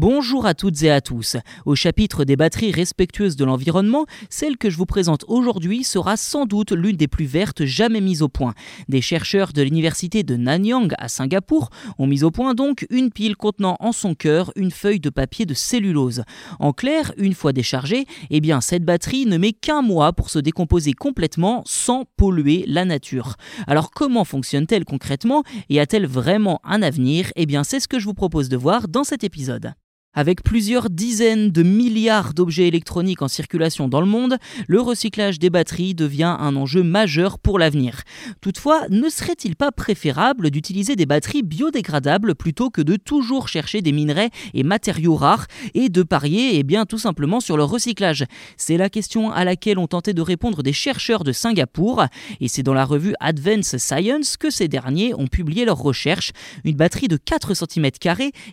Bonjour à toutes et à tous. Au chapitre des batteries respectueuses de l'environnement, celle que je vous présente aujourd'hui sera sans doute l'une des plus vertes jamais mises au point. Des chercheurs de l'université de Nanyang à Singapour ont mis au point donc une pile contenant en son cœur une feuille de papier de cellulose. En clair, une fois déchargée, eh bien cette batterie ne met qu'un mois pour se décomposer complètement sans polluer la nature. Alors comment fonctionne-t-elle concrètement et a-t-elle vraiment un avenir? Eh bien c'est ce que je vous propose de voir dans cet épisode. Avec plusieurs dizaines de milliards d'objets électroniques en circulation dans le monde, le recyclage des batteries devient un enjeu majeur pour l'avenir. Toutefois, ne serait-il pas préférable d'utiliser des batteries biodégradables plutôt que de toujours chercher des minerais et matériaux rares et de parier eh bien, tout simplement sur leur recyclage? C'est la question à laquelle ont tenté de répondre des chercheurs de Singapour et c'est dans la revue Advance Science que ces derniers ont publié leurs recherches. Une batterie de 4 cm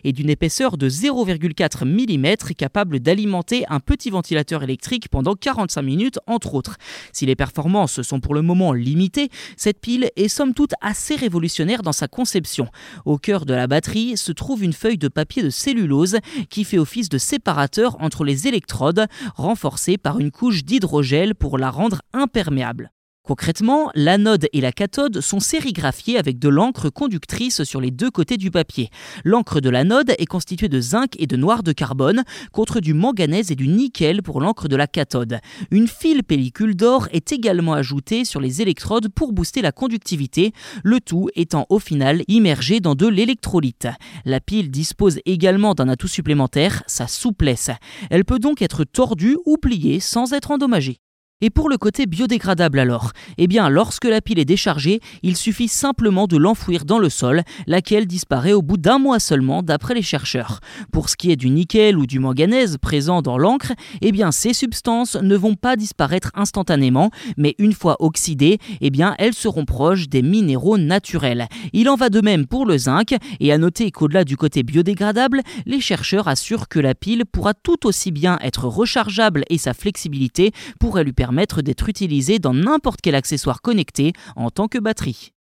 et d'une épaisseur de 0,5 4 mm capable d'alimenter un petit ventilateur électrique pendant 45 minutes entre autres. Si les performances sont pour le moment limitées, cette pile est somme toute assez révolutionnaire dans sa conception. Au cœur de la batterie se trouve une feuille de papier de cellulose qui fait office de séparateur entre les électrodes, renforcée par une couche d'hydrogel pour la rendre imperméable. Concrètement, l'anode et la cathode sont sérigraphiées avec de l'encre conductrice sur les deux côtés du papier. L'encre de l'anode est constituée de zinc et de noir de carbone contre du manganèse et du nickel pour l'encre de la cathode. Une file pellicule d'or est également ajoutée sur les électrodes pour booster la conductivité, le tout étant au final immergé dans de l'électrolyte. La pile dispose également d'un atout supplémentaire, sa souplesse. Elle peut donc être tordue ou pliée sans être endommagée. Et pour le côté biodégradable alors? Eh bien, lorsque la pile est déchargée, il suffit simplement de l'enfouir dans le sol, laquelle disparaît au bout d'un mois seulement d'après les chercheurs. Pour ce qui est du nickel ou du manganèse présent dans l'encre, eh bien, ces substances ne vont pas disparaître instantanément, mais une fois oxydées, eh bien, elles seront proches des minéraux naturels. Il en va de même pour le zinc, et à noter qu'au-delà du côté biodégradable, les chercheurs assurent que la pile pourra tout aussi bien être rechargeable et sa flexibilité pourrait lui permettre permettre d'être utilisé dans n'importe quel accessoire connecté en tant que batterie.